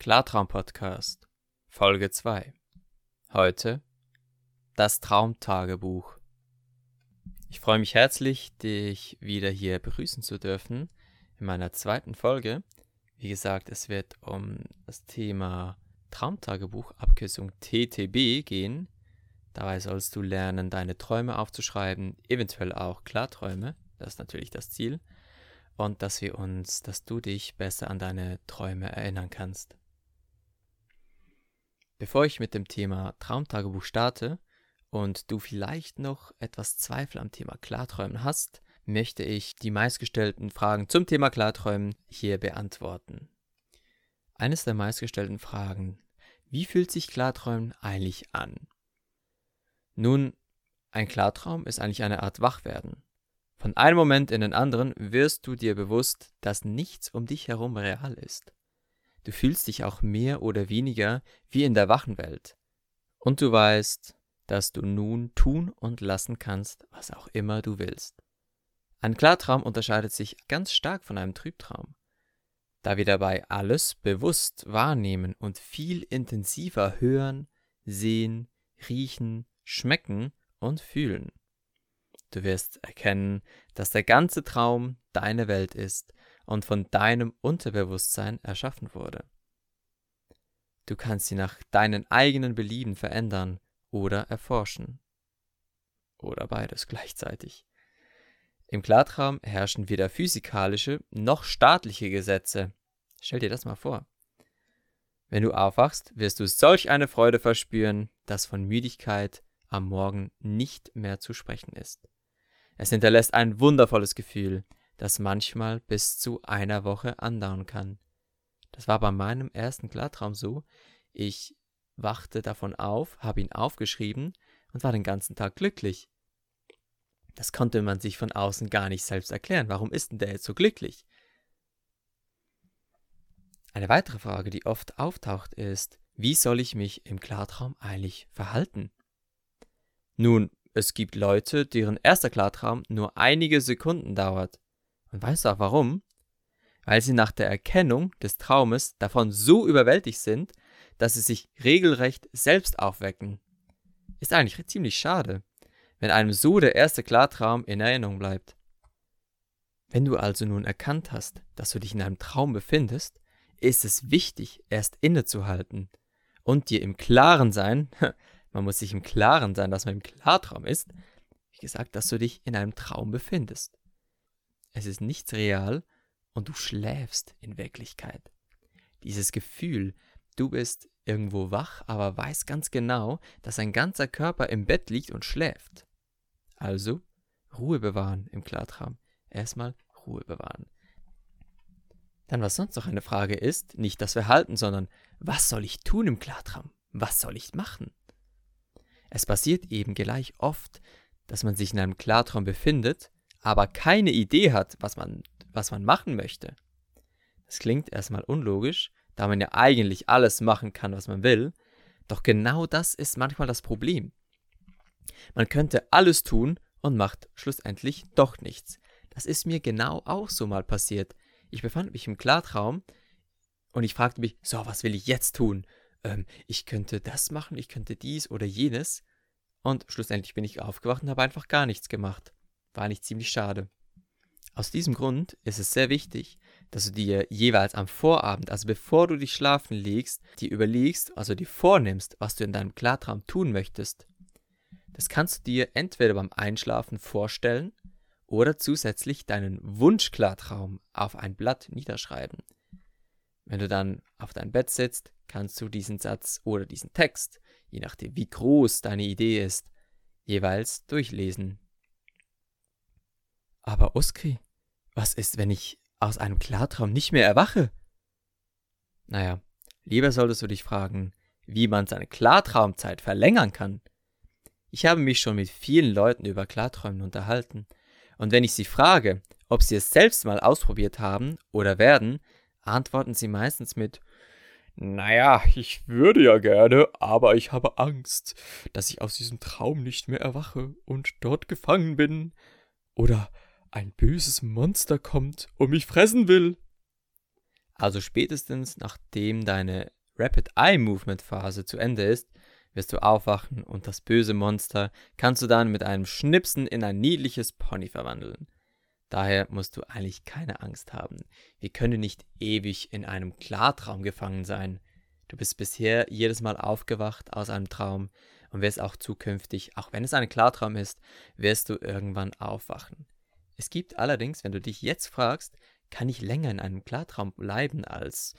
Klartraum-Podcast, Folge 2. Heute das Traumtagebuch. Ich freue mich herzlich, dich wieder hier begrüßen zu dürfen in meiner zweiten Folge. Wie gesagt, es wird um das Thema Traumtagebuch, Abkürzung TTB, gehen. Dabei sollst du lernen, deine Träume aufzuschreiben, eventuell auch Klarträume. Das ist natürlich das Ziel. Und dass wir uns, dass du dich besser an deine Träume erinnern kannst. Bevor ich mit dem Thema Traumtagebuch starte und du vielleicht noch etwas Zweifel am Thema Klarträumen hast, möchte ich die meistgestellten Fragen zum Thema Klarträumen hier beantworten. Eines der meistgestellten Fragen, wie fühlt sich Klarträumen eigentlich an? Nun, ein Klartraum ist eigentlich eine Art Wachwerden. Von einem Moment in den anderen wirst du dir bewusst, dass nichts um dich herum real ist. Du fühlst dich auch mehr oder weniger wie in der wachen Welt. Und du weißt, dass du nun tun und lassen kannst, was auch immer du willst. Ein Klartraum unterscheidet sich ganz stark von einem Trübtraum, da wir dabei alles bewusst wahrnehmen und viel intensiver hören, sehen, riechen, schmecken und fühlen. Du wirst erkennen, dass der ganze Traum deine Welt ist und von deinem Unterbewusstsein erschaffen wurde. Du kannst sie nach deinen eigenen Belieben verändern oder erforschen. Oder beides gleichzeitig. Im Klartraum herrschen weder physikalische noch staatliche Gesetze. Stell dir das mal vor. Wenn du aufwachst, wirst du solch eine Freude verspüren, dass von Müdigkeit am Morgen nicht mehr zu sprechen ist. Es hinterlässt ein wundervolles Gefühl, das manchmal bis zu einer Woche andauern kann. Das war bei meinem ersten Klartraum so. Ich wachte davon auf, habe ihn aufgeschrieben und war den ganzen Tag glücklich. Das konnte man sich von außen gar nicht selbst erklären. Warum ist denn der jetzt so glücklich? Eine weitere Frage, die oft auftaucht, ist, wie soll ich mich im Klartraum eigentlich verhalten? Nun, es gibt Leute, deren erster Klartraum nur einige Sekunden dauert. Und weißt du auch warum? Weil sie nach der Erkennung des Traumes davon so überwältigt sind, dass sie sich regelrecht selbst aufwecken. Ist eigentlich ziemlich schade, wenn einem so der erste Klartraum in Erinnerung bleibt. Wenn du also nun erkannt hast, dass du dich in einem Traum befindest, ist es wichtig, erst innezuhalten und dir im Klaren sein, man muss sich im Klaren sein, dass man im Klartraum ist, wie gesagt, dass du dich in einem Traum befindest. Es ist nichts real und du schläfst in Wirklichkeit. Dieses Gefühl, du bist irgendwo wach, aber weißt ganz genau, dass ein ganzer Körper im Bett liegt und schläft. Also Ruhe bewahren im Klartraum. Erstmal Ruhe bewahren. Dann, was sonst noch eine Frage ist, nicht das Verhalten, sondern was soll ich tun im Klartraum? Was soll ich machen? Es passiert eben gleich oft, dass man sich in einem Klartraum befindet aber keine Idee hat, was man, was man machen möchte. Das klingt erstmal unlogisch, da man ja eigentlich alles machen kann, was man will, doch genau das ist manchmal das Problem. Man könnte alles tun und macht schlussendlich doch nichts. Das ist mir genau auch so mal passiert. Ich befand mich im Klartraum und ich fragte mich, so, was will ich jetzt tun? Ähm, ich könnte das machen, ich könnte dies oder jenes. Und schlussendlich bin ich aufgewacht und habe einfach gar nichts gemacht. War eigentlich ziemlich schade. Aus diesem Grund ist es sehr wichtig, dass du dir jeweils am Vorabend, also bevor du dich schlafen legst, dir überlegst, also dir vornimmst, was du in deinem Klartraum tun möchtest. Das kannst du dir entweder beim Einschlafen vorstellen oder zusätzlich deinen Wunschklartraum auf ein Blatt niederschreiben. Wenn du dann auf dein Bett sitzt, kannst du diesen Satz oder diesen Text, je nachdem wie groß deine Idee ist, jeweils durchlesen. Aber Oskri, was ist, wenn ich aus einem Klartraum nicht mehr erwache? Naja, lieber solltest du dich fragen, wie man seine Klartraumzeit verlängern kann. Ich habe mich schon mit vielen Leuten über Klarträumen unterhalten, und wenn ich sie frage, ob sie es selbst mal ausprobiert haben oder werden, antworten sie meistens mit Naja, ich würde ja gerne, aber ich habe Angst, dass ich aus diesem Traum nicht mehr erwache und dort gefangen bin. Oder ein böses Monster kommt und mich fressen will. Also spätestens nachdem deine Rapid Eye Movement Phase zu Ende ist, wirst du aufwachen und das böse Monster kannst du dann mit einem Schnipsen in ein niedliches Pony verwandeln. Daher musst du eigentlich keine Angst haben. Wir können nicht ewig in einem Klartraum gefangen sein. Du bist bisher jedes Mal aufgewacht aus einem Traum und wirst auch zukünftig, auch wenn es ein Klartraum ist, wirst du irgendwann aufwachen. Es gibt allerdings, wenn du dich jetzt fragst, kann ich länger in einem Klartraum bleiben, als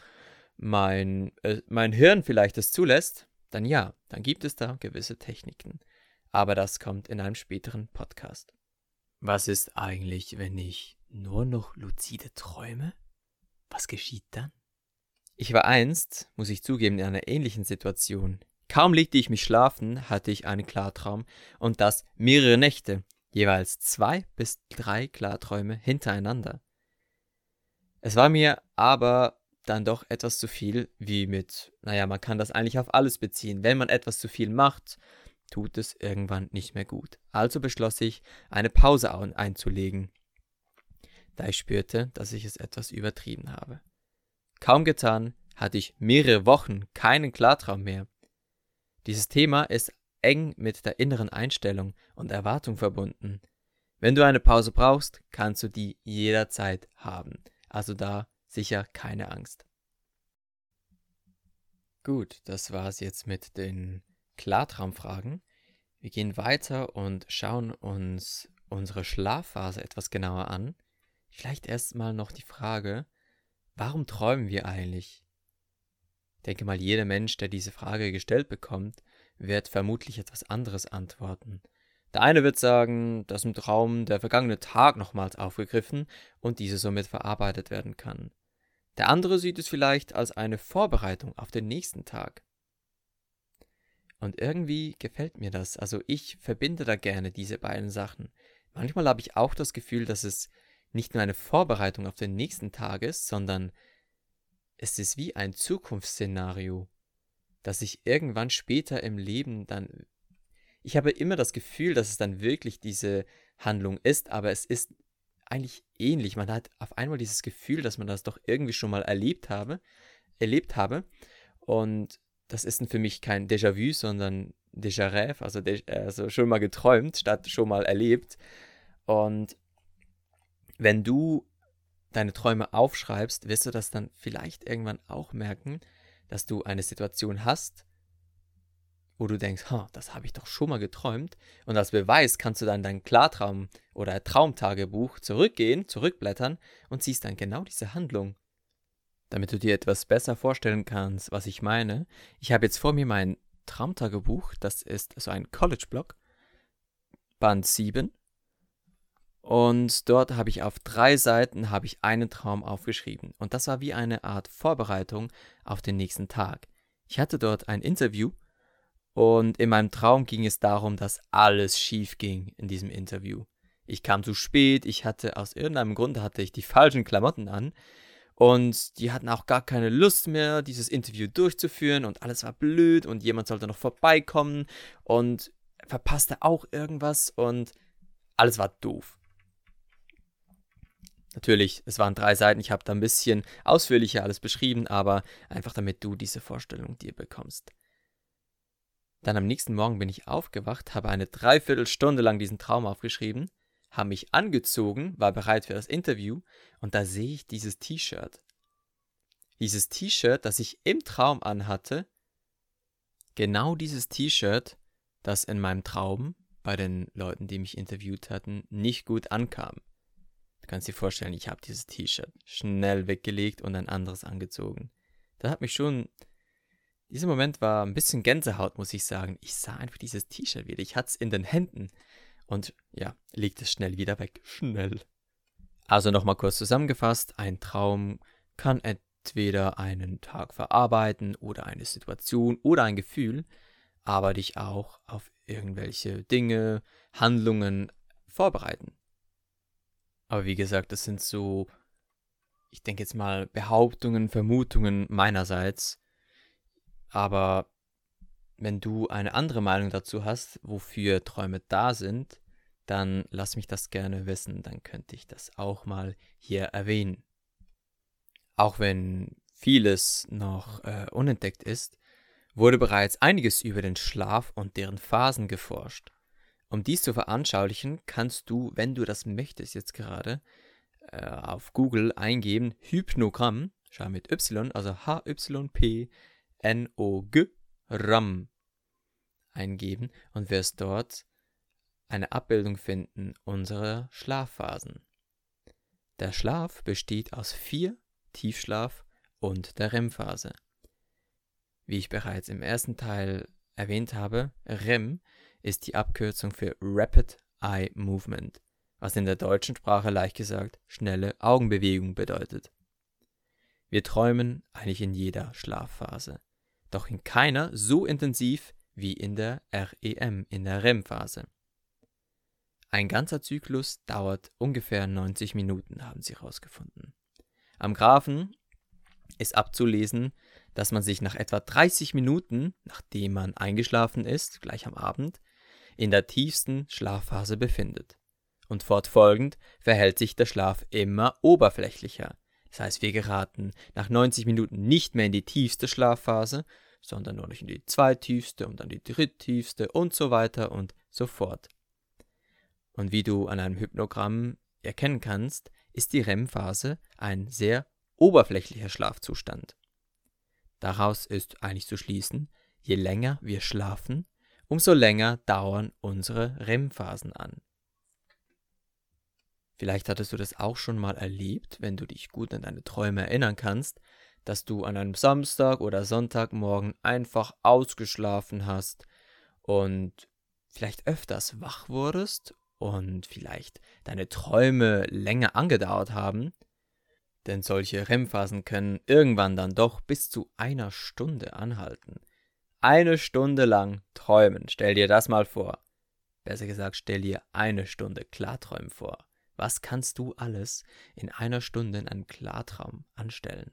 mein, äh, mein Hirn vielleicht es zulässt, dann ja, dann gibt es da gewisse Techniken. Aber das kommt in einem späteren Podcast. Was ist eigentlich, wenn ich nur noch luzide träume? Was geschieht dann? Ich war einst, muss ich zugeben, in einer ähnlichen Situation. Kaum legte ich mich schlafen, hatte ich einen Klartraum und das mehrere Nächte, jeweils zwei bis drei Klarträume hintereinander. Es war mir aber dann doch etwas zu viel, wie mit, naja, man kann das eigentlich auf alles beziehen. Wenn man etwas zu viel macht, tut es irgendwann nicht mehr gut. Also beschloss ich, eine Pause einzulegen, da ich spürte, dass ich es etwas übertrieben habe. Kaum getan, hatte ich mehrere Wochen keinen Klartraum mehr. Dieses Thema ist eng mit der inneren Einstellung und Erwartung verbunden. Wenn du eine Pause brauchst, kannst du die jederzeit haben. Also da sicher keine Angst. Gut, das war's jetzt mit den Klartraumfragen. Wir gehen weiter und schauen uns unsere Schlafphase etwas genauer an. Vielleicht erstmal noch die Frage, warum träumen wir eigentlich? Ich denke mal, jeder Mensch, der diese Frage gestellt bekommt, wird vermutlich etwas anderes antworten. Der eine wird sagen, dass im Traum der vergangene Tag nochmals aufgegriffen und diese somit verarbeitet werden kann. Der andere sieht es vielleicht als eine Vorbereitung auf den nächsten Tag. Und irgendwie gefällt mir das. Also ich verbinde da gerne diese beiden Sachen. Manchmal habe ich auch das Gefühl, dass es nicht nur eine Vorbereitung auf den nächsten Tag ist, sondern es ist wie ein Zukunftsszenario, das ich irgendwann später im Leben dann ich habe immer das Gefühl, dass es dann wirklich diese Handlung ist, aber es ist eigentlich ähnlich. Man hat auf einmal dieses Gefühl, dass man das doch irgendwie schon mal erlebt habe, erlebt habe. Und das ist für mich kein Déjà-vu, sondern Déjà-rêve, also, also schon mal geträumt, statt schon mal erlebt. Und wenn du deine Träume aufschreibst, wirst du das dann vielleicht irgendwann auch merken, dass du eine Situation hast, wo du denkst, das habe ich doch schon mal geträumt. Und als Beweis kannst du dann dein Klartraum oder Traumtagebuch zurückgehen, zurückblättern und siehst dann genau diese Handlung. Damit du dir etwas besser vorstellen kannst, was ich meine, ich habe jetzt vor mir mein Traumtagebuch, das ist so ein College-Blog, Band 7. Und dort habe ich auf drei Seiten habe ich einen Traum aufgeschrieben. Und das war wie eine Art Vorbereitung auf den nächsten Tag. Ich hatte dort ein Interview und in meinem Traum ging es darum, dass alles schief ging in diesem Interview. Ich kam zu spät, ich hatte aus irgendeinem Grund hatte ich die falschen Klamotten an und die hatten auch gar keine Lust mehr, dieses Interview durchzuführen und alles war blöd und jemand sollte noch vorbeikommen und verpasste auch irgendwas und alles war doof. Natürlich, es waren drei Seiten, ich habe da ein bisschen ausführlicher alles beschrieben, aber einfach damit du diese Vorstellung dir bekommst. Dann am nächsten Morgen bin ich aufgewacht, habe eine Dreiviertelstunde lang diesen Traum aufgeschrieben, habe mich angezogen, war bereit für das Interview und da sehe ich dieses T-Shirt. Dieses T-Shirt, das ich im Traum anhatte, genau dieses T-Shirt, das in meinem Traum bei den Leuten, die mich interviewt hatten, nicht gut ankam. Kannst dir vorstellen, ich habe dieses T-Shirt schnell weggelegt und ein anderes angezogen. Das hat mich schon dieser Moment war ein bisschen Gänsehaut, muss ich sagen. Ich sah einfach dieses T-Shirt wieder. Ich hatte es in den Händen. Und ja, legte es schnell wieder weg. Schnell. Also nochmal kurz zusammengefasst. Ein Traum kann entweder einen Tag verarbeiten oder eine Situation oder ein Gefühl, aber dich auch auf irgendwelche Dinge, Handlungen vorbereiten. Aber wie gesagt, das sind so, ich denke jetzt mal, Behauptungen, Vermutungen meinerseits aber wenn du eine andere Meinung dazu hast, wofür Träume da sind, dann lass mich das gerne wissen, dann könnte ich das auch mal hier erwähnen. Auch wenn vieles noch äh, unentdeckt ist, wurde bereits einiges über den Schlaf und deren Phasen geforscht. Um dies zu veranschaulichen, kannst du, wenn du das möchtest jetzt gerade, äh, auf Google eingeben Hypnogramm, schau mit Y, also H-Y-P-N-O-G, RAM eingeben und wirst dort eine Abbildung finden unserer Schlafphasen. Der Schlaf besteht aus vier Tiefschlaf und der REM-Phase. Wie ich bereits im ersten Teil erwähnt habe, REM ist die Abkürzung für Rapid Eye Movement, was in der deutschen Sprache leicht gesagt schnelle Augenbewegung bedeutet. Wir träumen eigentlich in jeder Schlafphase, doch in keiner so intensiv wie in der REM, in der REM-Phase. Ein ganzer Zyklus dauert ungefähr 90 Minuten, haben sie herausgefunden. Am Graphen ist abzulesen, dass man sich nach etwa 30 Minuten, nachdem man eingeschlafen ist, gleich am Abend, in der tiefsten Schlafphase befindet. Und fortfolgend verhält sich der Schlaf immer oberflächlicher. Das heißt, wir geraten nach 90 Minuten nicht mehr in die tiefste Schlafphase, sondern nur noch in die zweittiefste und dann die dritttiefste und so weiter und so fort. Und wie du an einem Hypnogramm erkennen kannst, ist die REM-Phase ein sehr oberflächlicher Schlafzustand. Daraus ist eigentlich zu schließen, je länger wir schlafen, umso länger dauern unsere REM-Phasen an. Vielleicht hattest du das auch schon mal erlebt, wenn du dich gut an deine Träume erinnern kannst, dass du an einem Samstag oder Sonntagmorgen einfach ausgeschlafen hast und vielleicht öfters wach wurdest und vielleicht deine Träume länger angedauert haben, denn solche REM-Phasen können irgendwann dann doch bis zu einer Stunde anhalten. Eine Stunde lang träumen, stell dir das mal vor. Besser gesagt, stell dir eine Stunde Klarträumen vor. Was kannst du alles in einer Stunde in einem Klartraum anstellen?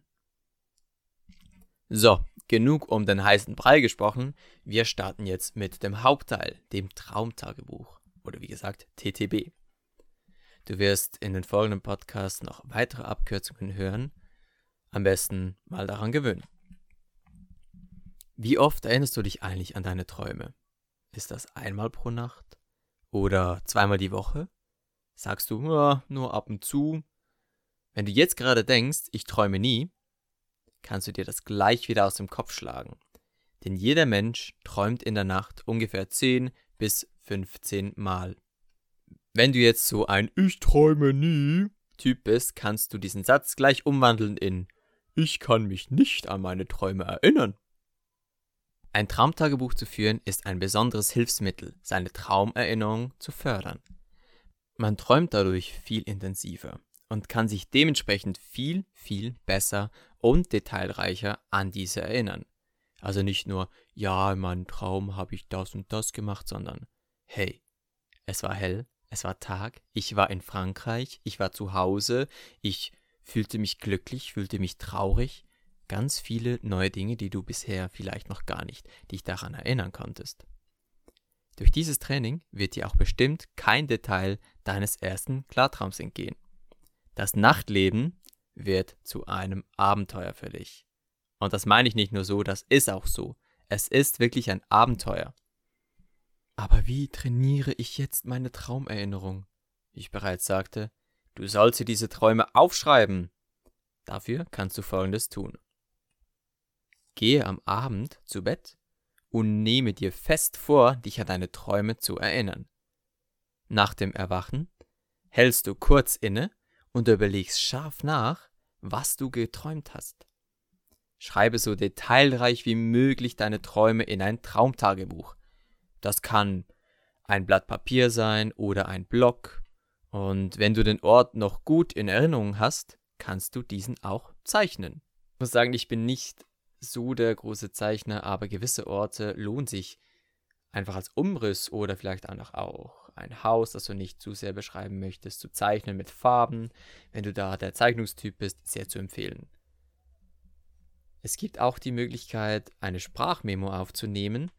So, genug um den heißen Brei gesprochen. Wir starten jetzt mit dem Hauptteil, dem Traumtagebuch oder wie gesagt TTB. Du wirst in den folgenden Podcasts noch weitere Abkürzungen hören. Am besten mal daran gewöhnen. Wie oft erinnerst du dich eigentlich an deine Träume? Ist das einmal pro Nacht? Oder zweimal die Woche? Sagst du, ja, nur ab und zu? Wenn du jetzt gerade denkst, ich träume nie, kannst du dir das gleich wieder aus dem Kopf schlagen. Denn jeder Mensch träumt in der Nacht ungefähr 10 bis 15 Mal. Wenn du jetzt so ein Ich träume nie Typ bist, kannst du diesen Satz gleich umwandeln in Ich kann mich nicht an meine Träume erinnern. Ein Traumtagebuch zu führen ist ein besonderes Hilfsmittel, seine Traumerinnerung zu fördern. Man träumt dadurch viel intensiver und kann sich dementsprechend viel, viel besser und detailreicher an diese erinnern. Also nicht nur, ja, in meinem Traum habe ich das und das gemacht, sondern, hey, es war hell, es war Tag, ich war in Frankreich, ich war zu Hause, ich fühlte mich glücklich, fühlte mich traurig. Ganz viele neue Dinge, die du bisher vielleicht noch gar nicht dich daran erinnern konntest. Durch dieses Training wird dir auch bestimmt kein Detail deines ersten Klartraums entgehen. Das Nachtleben wird zu einem Abenteuer für dich. Und das meine ich nicht nur so, das ist auch so. Es ist wirklich ein Abenteuer. Aber wie trainiere ich jetzt meine Traumerinnerung? Wie ich bereits sagte, du sollst dir diese Träume aufschreiben. Dafür kannst du Folgendes tun. Gehe am Abend zu Bett und nehme dir fest vor, dich an deine Träume zu erinnern. Nach dem Erwachen hältst du kurz inne und überlegst scharf nach, was du geträumt hast. Schreibe so detailreich wie möglich deine Träume in ein Traumtagebuch. Das kann ein Blatt Papier sein oder ein Block. Und wenn du den Ort noch gut in Erinnerung hast, kannst du diesen auch zeichnen. Ich muss sagen, ich bin nicht so der große Zeichner, aber gewisse Orte lohnen sich einfach als Umriss oder vielleicht auch ein Haus, das du nicht zu sehr beschreiben möchtest, zu zeichnen mit Farben, wenn du da der Zeichnungstyp bist, sehr zu empfehlen. Es gibt auch die Möglichkeit, eine Sprachmemo aufzunehmen,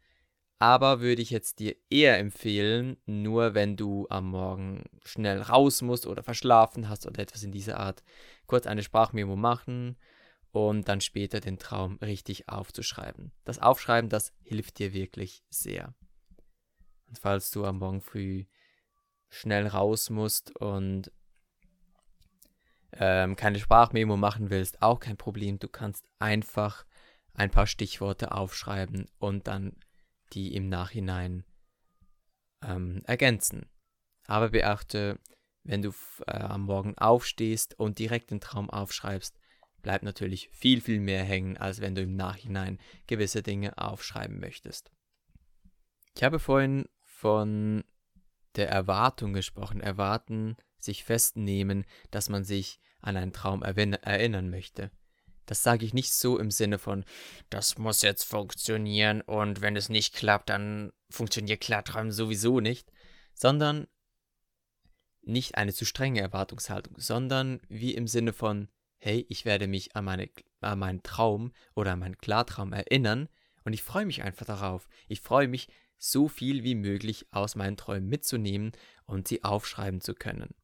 aber würde ich jetzt dir eher empfehlen, nur wenn du am Morgen schnell raus musst oder verschlafen hast oder etwas in dieser Art, kurz eine Sprachmemo machen, und dann später den Traum richtig aufzuschreiben. Das Aufschreiben, das hilft dir wirklich sehr. Und falls du am Morgen früh schnell raus musst und ähm, keine Sprachmemo machen willst, auch kein Problem. Du kannst einfach ein paar Stichworte aufschreiben und dann die im Nachhinein ähm, ergänzen. Aber beachte, wenn du äh, am Morgen aufstehst und direkt den Traum aufschreibst, bleibt natürlich viel, viel mehr hängen, als wenn du im Nachhinein gewisse Dinge aufschreiben möchtest. Ich habe vorhin von der Erwartung gesprochen. Erwarten, sich festnehmen, dass man sich an einen Traum erinnern möchte. Das sage ich nicht so im Sinne von, das muss jetzt funktionieren und wenn es nicht klappt, dann funktioniert Klarträumen sowieso nicht, sondern nicht eine zu strenge Erwartungshaltung, sondern wie im Sinne von, hey, ich werde mich an, meine, an meinen Traum oder an meinen Klartraum erinnern und ich freue mich einfach darauf. Ich freue mich, so viel wie möglich aus meinen Träumen mitzunehmen und sie aufschreiben zu können.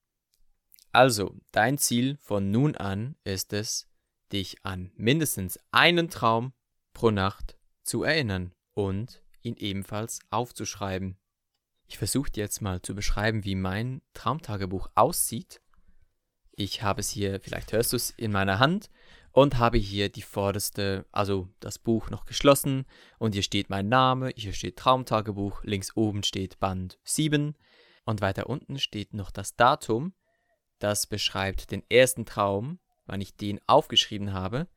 Also, dein Ziel von nun an ist es, dich an mindestens einen Traum pro Nacht zu erinnern und ihn ebenfalls aufzuschreiben. Ich versuche jetzt mal zu beschreiben, wie mein Traumtagebuch aussieht. Ich habe es hier, vielleicht hörst du es in meiner Hand und habe hier die vorderste, also das Buch noch geschlossen und hier steht mein Name, hier steht Traumtagebuch, links oben steht Band 7 und weiter unten steht noch das Datum, das beschreibt den ersten Traum, wann ich den aufgeschrieben habe,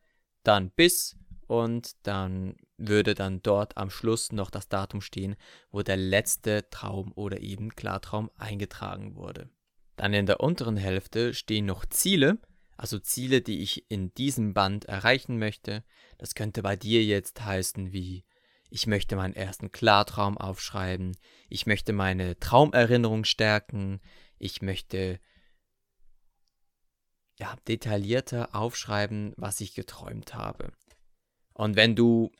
dann bis und dann würde dann dort am Schluss noch das Datum stehen, wo der letzte Traum oder eben Klartraum eingetragen wurde. Dann in der unteren Hälfte stehen noch Ziele, also Ziele, die ich in diesem Band erreichen möchte. Das könnte bei dir jetzt heißen wie ich möchte meinen ersten Klartraum aufschreiben, ich möchte meine Traumerinnerung stärken, ich möchte ja, detaillierter aufschreiben, was ich geträumt habe. Und wenn du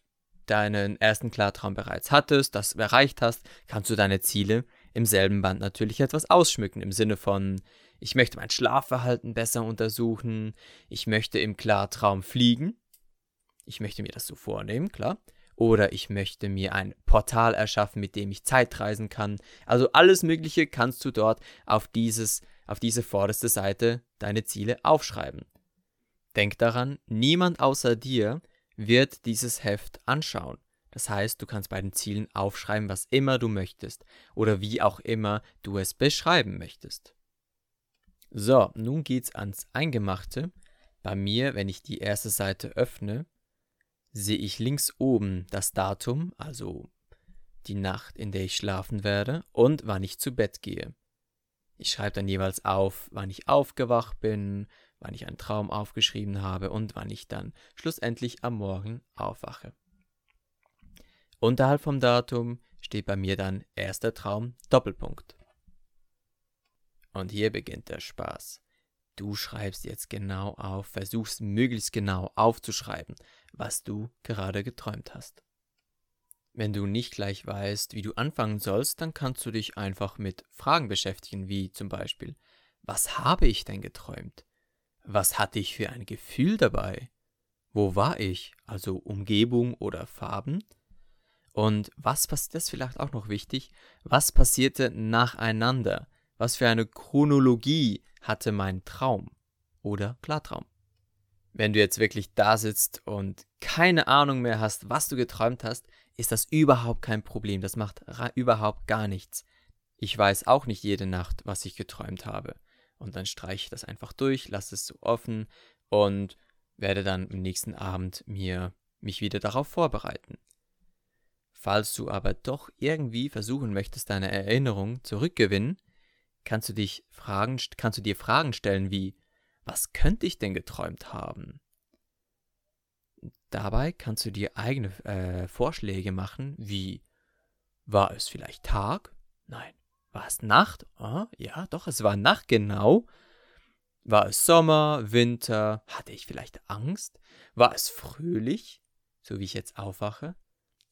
deinen ersten Klartraum bereits hattest, das erreicht hast, kannst du deine Ziele im selben Band natürlich etwas ausschmücken, im Sinne von, ich möchte mein Schlafverhalten besser untersuchen, ich möchte im Klartraum fliegen, ich möchte mir das so vornehmen, klar, oder ich möchte mir ein Portal erschaffen, mit dem ich Zeitreisen kann. Also alles Mögliche kannst du dort auf, dieses, auf diese vorderste Seite deine Ziele aufschreiben. Denk daran, niemand außer dir wird dieses Heft anschauen. Das heißt, du kannst bei den Zielen aufschreiben, was immer du möchtest oder wie auch immer du es beschreiben möchtest. So, nun geht's ans Eingemachte. Bei mir, wenn ich die erste Seite öffne, sehe ich links oben das Datum, also die Nacht, in der ich schlafen werde und wann ich zu Bett gehe. Ich schreibe dann jeweils auf, wann ich aufgewacht bin, wann ich einen Traum aufgeschrieben habe und wann ich dann schlussendlich am Morgen aufwache. Unterhalb vom Datum steht bei mir dann erster Traum Doppelpunkt. Und hier beginnt der Spaß. Du schreibst jetzt genau auf, versuchst möglichst genau aufzuschreiben, was du gerade geträumt hast. Wenn du nicht gleich weißt, wie du anfangen sollst, dann kannst du dich einfach mit Fragen beschäftigen, wie zum Beispiel, was habe ich denn geträumt? Was hatte ich für ein Gefühl dabei? Wo war ich? Also Umgebung oder Farben? Und was passiert, das ist vielleicht auch noch wichtig, was passierte nacheinander? Was für eine Chronologie hatte mein Traum oder Klartraum? Wenn du jetzt wirklich da sitzt und keine Ahnung mehr hast, was du geträumt hast, ist das überhaupt kein Problem. Das macht überhaupt gar nichts. Ich weiß auch nicht jede Nacht, was ich geträumt habe. Und dann streiche ich das einfach durch, lasse es so offen und werde dann am nächsten Abend mir mich wieder darauf vorbereiten. Falls du aber doch irgendwie versuchen möchtest, deine Erinnerung zurückgewinnen, kannst du dich fragen, kannst du dir Fragen stellen wie, was könnte ich denn geträumt haben? Dabei kannst du dir eigene äh, Vorschläge machen, wie, war es vielleicht Tag? Nein. War es Nacht? Oh, ja, doch, es war Nacht, genau. War es Sommer, Winter? Hatte ich vielleicht Angst? War es fröhlich, so wie ich jetzt aufwache?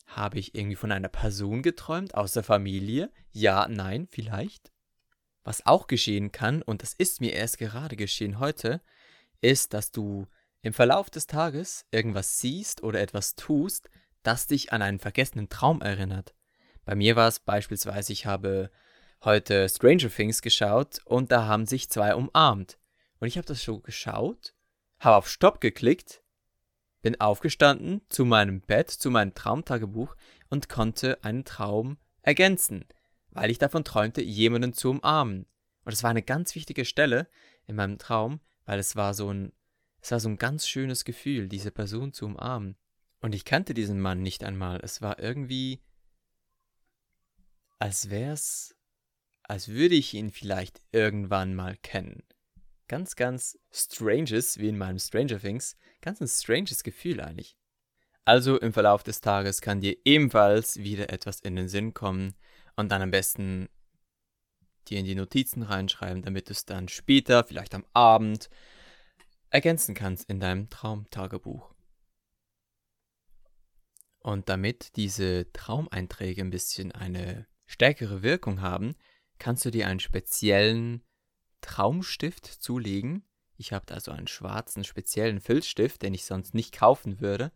Habe ich irgendwie von einer Person geträumt aus der Familie? Ja, nein, vielleicht. Was auch geschehen kann, und das ist mir erst gerade geschehen heute, ist, dass du im Verlauf des Tages irgendwas siehst oder etwas tust, das dich an einen vergessenen Traum erinnert. Bei mir war es beispielsweise, ich habe heute Stranger Things geschaut und da haben sich zwei umarmt. Und ich habe das so geschaut, habe auf Stopp geklickt, bin aufgestanden zu meinem Bett, zu meinem Traumtagebuch und konnte einen Traum ergänzen, weil ich davon träumte, jemanden zu umarmen. Und es war eine ganz wichtige Stelle in meinem Traum, weil es war so ein, es war so ein ganz schönes Gefühl, diese Person zu umarmen. Und ich kannte diesen Mann nicht einmal. Es war irgendwie, als wär's als würde ich ihn vielleicht irgendwann mal kennen. Ganz, ganz stranges, wie in meinem Stranger Things, ganz ein stranges Gefühl eigentlich. Also im Verlauf des Tages kann dir ebenfalls wieder etwas in den Sinn kommen und dann am besten dir in die Notizen reinschreiben, damit du es dann später, vielleicht am Abend, ergänzen kannst in deinem Traumtagebuch. Und damit diese Traumeinträge ein bisschen eine stärkere Wirkung haben, kannst du dir einen speziellen Traumstift zulegen. Ich habe da so einen schwarzen speziellen Filzstift, den ich sonst nicht kaufen würde,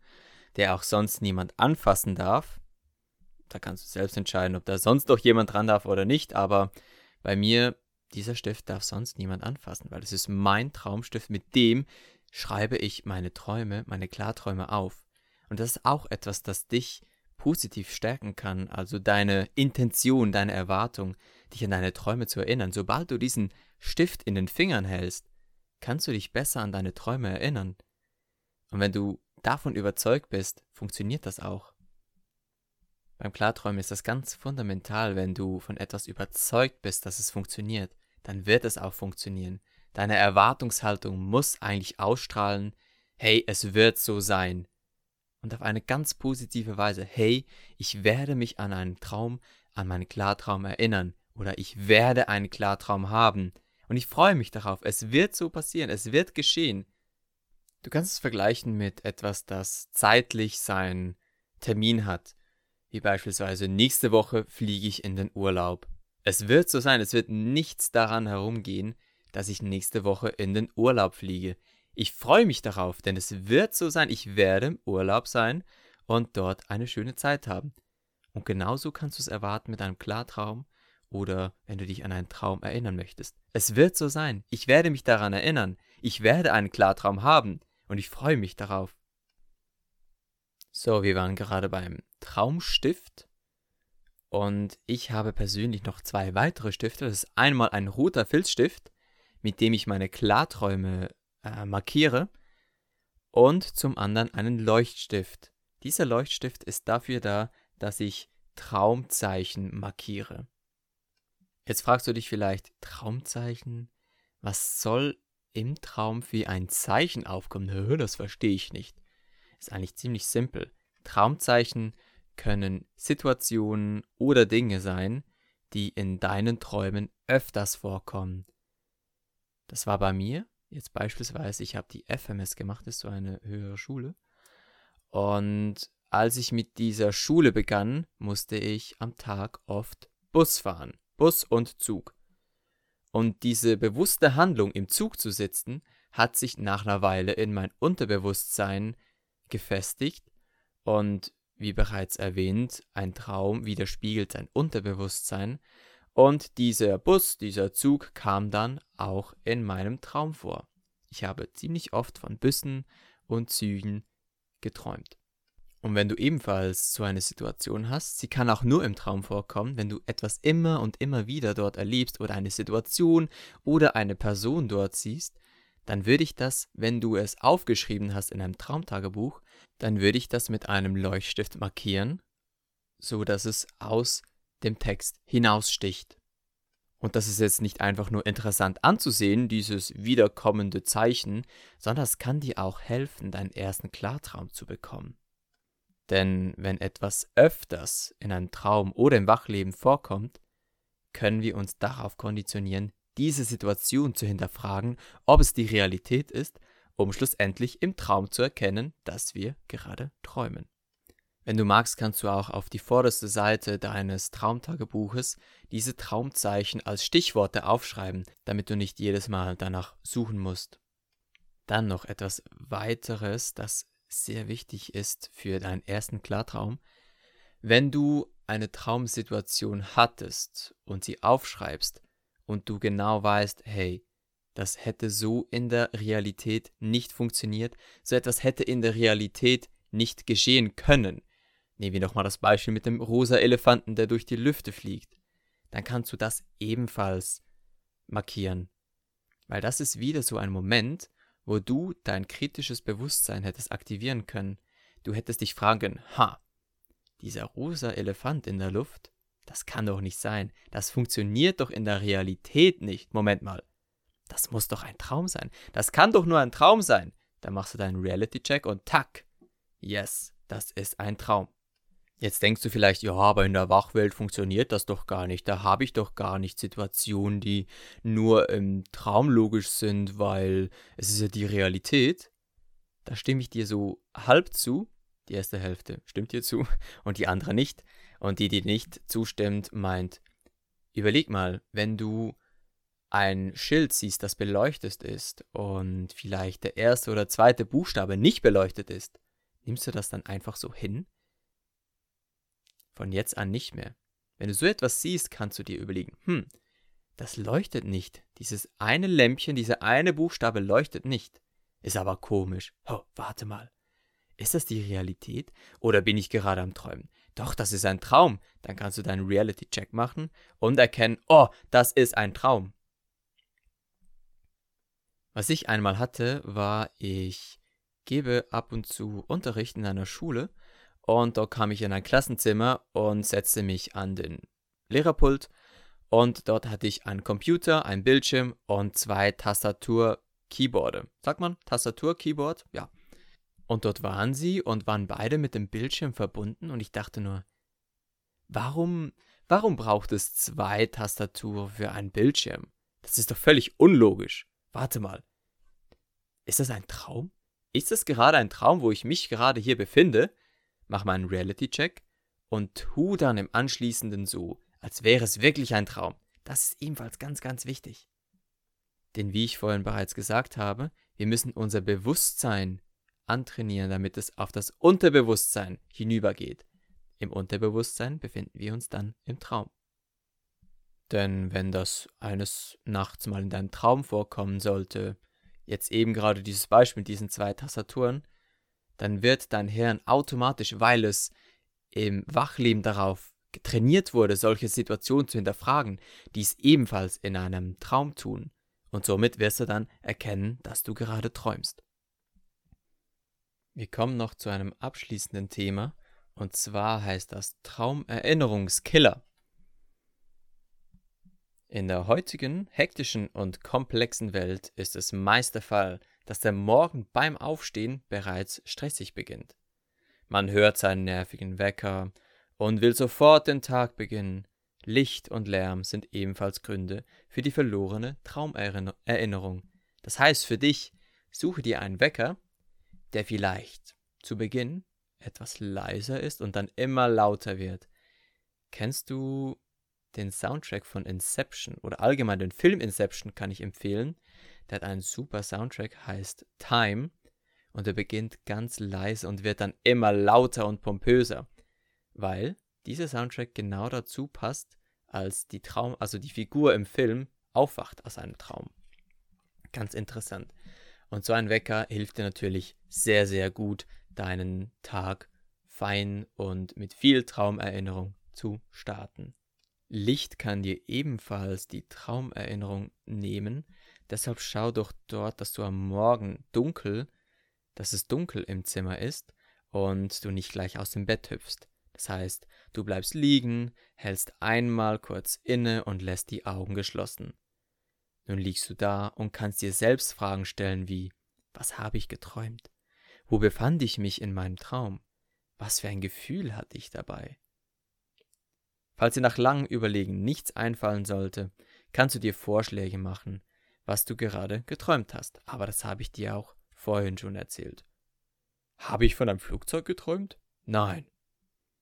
der auch sonst niemand anfassen darf. Da kannst du selbst entscheiden, ob da sonst noch jemand dran darf oder nicht, aber bei mir, dieser Stift darf sonst niemand anfassen, weil es ist mein Traumstift, mit dem schreibe ich meine Träume, meine Klarträume auf. Und das ist auch etwas, das dich positiv stärken kann, also deine Intention, deine Erwartung, dich an deine Träume zu erinnern. Sobald du diesen Stift in den Fingern hältst, kannst du dich besser an deine Träume erinnern. Und wenn du davon überzeugt bist, funktioniert das auch. Beim Klarträumen ist das ganz fundamental, wenn du von etwas überzeugt bist, dass es funktioniert, dann wird es auch funktionieren. Deine Erwartungshaltung muss eigentlich ausstrahlen, hey, es wird so sein. Und auf eine ganz positive Weise, hey, ich werde mich an einen Traum, an meinen Klartraum erinnern oder ich werde einen Klartraum haben. Und ich freue mich darauf. Es wird so passieren. Es wird geschehen. Du kannst es vergleichen mit etwas, das zeitlich seinen Termin hat. Wie beispielsweise nächste Woche fliege ich in den Urlaub. Es wird so sein. Es wird nichts daran herumgehen, dass ich nächste Woche in den Urlaub fliege. Ich freue mich darauf, denn es wird so sein. Ich werde im Urlaub sein und dort eine schöne Zeit haben. Und genauso kannst du es erwarten mit einem Klartraum oder wenn du dich an einen Traum erinnern möchtest. Es wird so sein. Ich werde mich daran erinnern. Ich werde einen Klartraum haben und ich freue mich darauf. So, wir waren gerade beim Traumstift und ich habe persönlich noch zwei weitere Stifte. Das ist einmal ein roter Filzstift, mit dem ich meine Klarträume äh, markiere und zum anderen einen Leuchtstift. Dieser Leuchtstift ist dafür da, dass ich Traumzeichen markiere. Jetzt fragst du dich vielleicht, Traumzeichen? Was soll im Traum für ein Zeichen aufkommen? Das verstehe ich nicht. Ist eigentlich ziemlich simpel. Traumzeichen können Situationen oder Dinge sein, die in deinen Träumen öfters vorkommen. Das war bei mir. Jetzt beispielsweise, ich habe die FMS gemacht, das ist so eine höhere Schule. Und als ich mit dieser Schule begann, musste ich am Tag oft Bus fahren. Bus und Zug. Und diese bewusste Handlung, im Zug zu sitzen, hat sich nach einer Weile in mein Unterbewusstsein gefestigt und wie bereits erwähnt, ein Traum widerspiegelt sein Unterbewusstsein und dieser Bus, dieser Zug kam dann auch in meinem Traum vor. Ich habe ziemlich oft von Büssen und Zügen geträumt. Und wenn du ebenfalls so eine Situation hast, sie kann auch nur im Traum vorkommen, wenn du etwas immer und immer wieder dort erlebst oder eine Situation oder eine Person dort siehst, dann würde ich das, wenn du es aufgeschrieben hast in einem Traumtagebuch, dann würde ich das mit einem Leuchtstift markieren, so dass es aus dem Text hinaussticht. Und das ist jetzt nicht einfach nur interessant anzusehen, dieses wiederkommende Zeichen, sondern es kann dir auch helfen, deinen ersten Klartraum zu bekommen. Denn wenn etwas öfters in einem Traum oder im Wachleben vorkommt, können wir uns darauf konditionieren, diese Situation zu hinterfragen, ob es die Realität ist, um schlussendlich im Traum zu erkennen, dass wir gerade träumen. Wenn du magst, kannst du auch auf die vorderste Seite deines Traumtagebuches diese Traumzeichen als Stichworte aufschreiben, damit du nicht jedes Mal danach suchen musst. Dann noch etwas weiteres, das sehr wichtig ist für deinen ersten Klartraum. Wenn du eine Traumsituation hattest und sie aufschreibst und du genau weißt, hey, das hätte so in der Realität nicht funktioniert, so etwas hätte in der Realität nicht geschehen können. Nehmen wir nochmal das Beispiel mit dem rosa Elefanten, der durch die Lüfte fliegt. Dann kannst du das ebenfalls markieren. Weil das ist wieder so ein Moment, wo du dein kritisches Bewusstsein hättest aktivieren können. Du hättest dich fragen können, ha, dieser rosa Elefant in der Luft, das kann doch nicht sein. Das funktioniert doch in der Realität nicht. Moment mal. Das muss doch ein Traum sein. Das kann doch nur ein Traum sein. Dann machst du deinen Reality-Check und tack. Yes, das ist ein Traum. Jetzt denkst du vielleicht, ja, aber in der Wachwelt funktioniert das doch gar nicht. Da habe ich doch gar nicht Situationen, die nur im Traum logisch sind, weil es ist ja die Realität. Da stimme ich dir so halb zu. Die erste Hälfte stimmt dir zu und die andere nicht. Und die, die nicht zustimmt, meint, überleg mal, wenn du ein Schild siehst, das beleuchtet ist und vielleicht der erste oder zweite Buchstabe nicht beleuchtet ist, nimmst du das dann einfach so hin? Von jetzt an nicht mehr. Wenn du so etwas siehst, kannst du dir überlegen, hm, das leuchtet nicht. Dieses eine Lämpchen, dieser eine Buchstabe leuchtet nicht. Ist aber komisch. Oh, warte mal. Ist das die Realität oder bin ich gerade am Träumen? Doch, das ist ein Traum. Dann kannst du deinen Reality-Check machen und erkennen, oh, das ist ein Traum. Was ich einmal hatte, war, ich gebe ab und zu Unterricht in einer Schule und dort kam ich in ein Klassenzimmer und setzte mich an den Lehrerpult. Und dort hatte ich einen Computer, einen Bildschirm und zwei Tastatur-Keyboarde. Sagt man Tastatur-Keyboard? Ja. Und dort waren sie und waren beide mit dem Bildschirm verbunden und ich dachte nur, warum, warum braucht es zwei Tastaturen für einen Bildschirm? Das ist doch völlig unlogisch. Warte mal. Ist das ein Traum? Ist das gerade ein Traum, wo ich mich gerade hier befinde? Mach mal einen Reality-Check und tu dann im Anschließenden so, als wäre es wirklich ein Traum. Das ist ebenfalls ganz, ganz wichtig. Denn wie ich vorhin bereits gesagt habe, wir müssen unser Bewusstsein antrainieren, damit es auf das Unterbewusstsein hinübergeht. Im Unterbewusstsein befinden wir uns dann im Traum. Denn wenn das eines Nachts mal in deinem Traum vorkommen sollte, jetzt eben gerade dieses Beispiel mit diesen zwei Tastaturen, dann wird dein Hirn automatisch, weil es im Wachleben darauf trainiert wurde, solche Situationen zu hinterfragen, dies ebenfalls in einem Traum tun. Und somit wirst du dann erkennen, dass du gerade träumst. Wir kommen noch zu einem abschließenden Thema, und zwar heißt das Traumerinnerungskiller. In der heutigen hektischen und komplexen Welt ist es meist der Fall, dass der Morgen beim Aufstehen bereits stressig beginnt. Man hört seinen nervigen Wecker und will sofort den Tag beginnen. Licht und Lärm sind ebenfalls Gründe für die verlorene Traumerinnerung. Das heißt für dich, suche dir einen Wecker, der vielleicht zu Beginn etwas leiser ist und dann immer lauter wird. Kennst du den Soundtrack von Inception oder allgemein den Film Inception kann ich empfehlen. Der hat einen super Soundtrack, heißt Time. Und er beginnt ganz leise und wird dann immer lauter und pompöser. Weil dieser Soundtrack genau dazu passt, als die Traum, also die Figur im Film aufwacht aus einem Traum. Ganz interessant. Und so ein Wecker hilft dir natürlich sehr, sehr gut, deinen Tag fein und mit viel Traumerinnerung zu starten. Licht kann dir ebenfalls die Traumerinnerung nehmen, deshalb schau doch dort, dass du am Morgen dunkel, dass es dunkel im Zimmer ist und du nicht gleich aus dem Bett hüpfst. Das heißt, du bleibst liegen, hältst einmal kurz inne und lässt die Augen geschlossen. Nun liegst du da und kannst dir selbst Fragen stellen wie Was habe ich geträumt? Wo befand ich mich in meinem Traum? Was für ein Gefühl hatte ich dabei? Falls dir nach langem Überlegen nichts einfallen sollte, kannst du dir Vorschläge machen, was du gerade geträumt hast. Aber das habe ich dir auch vorhin schon erzählt. Habe ich von einem Flugzeug geträumt? Nein.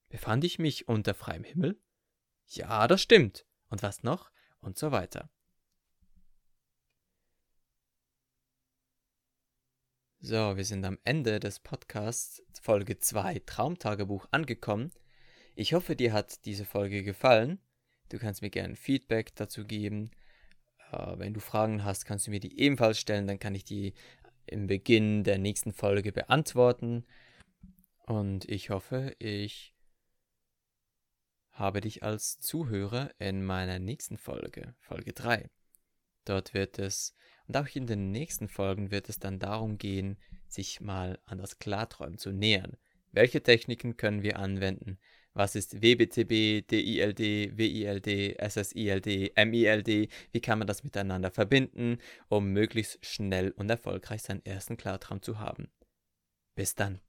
Befand ich mich unter freiem Himmel? Ja, das stimmt. Und was noch? Und so weiter. So, wir sind am Ende des Podcasts Folge 2 Traumtagebuch angekommen. Ich hoffe, dir hat diese Folge gefallen. Du kannst mir gerne Feedback dazu geben. Äh, wenn du Fragen hast, kannst du mir die ebenfalls stellen, dann kann ich die im Beginn der nächsten Folge beantworten. Und ich hoffe, ich habe dich als Zuhörer in meiner nächsten Folge, Folge 3. Dort wird es, und auch in den nächsten Folgen wird es dann darum gehen, sich mal an das Klarträumen zu nähern. Welche Techniken können wir anwenden? Was ist WBTB, DILD, WILD, SSILD, MILD? Wie kann man das miteinander verbinden, um möglichst schnell und erfolgreich seinen ersten Klartraum zu haben? Bis dann.